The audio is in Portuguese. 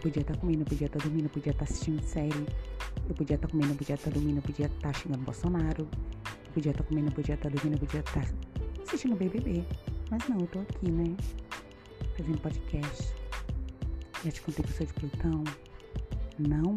Eu podia estar comendo, eu podia estar dormindo, eu podia estar assistindo série. Eu podia estar comendo, eu podia estar dormindo, eu podia estar xingando Bolsonaro. Eu podia estar comendo, eu podia estar dormindo, eu podia estar assistindo BBB. Mas não, eu tô aqui, né? Fazendo podcast. Já te contei que eu sou de Plutão? Não?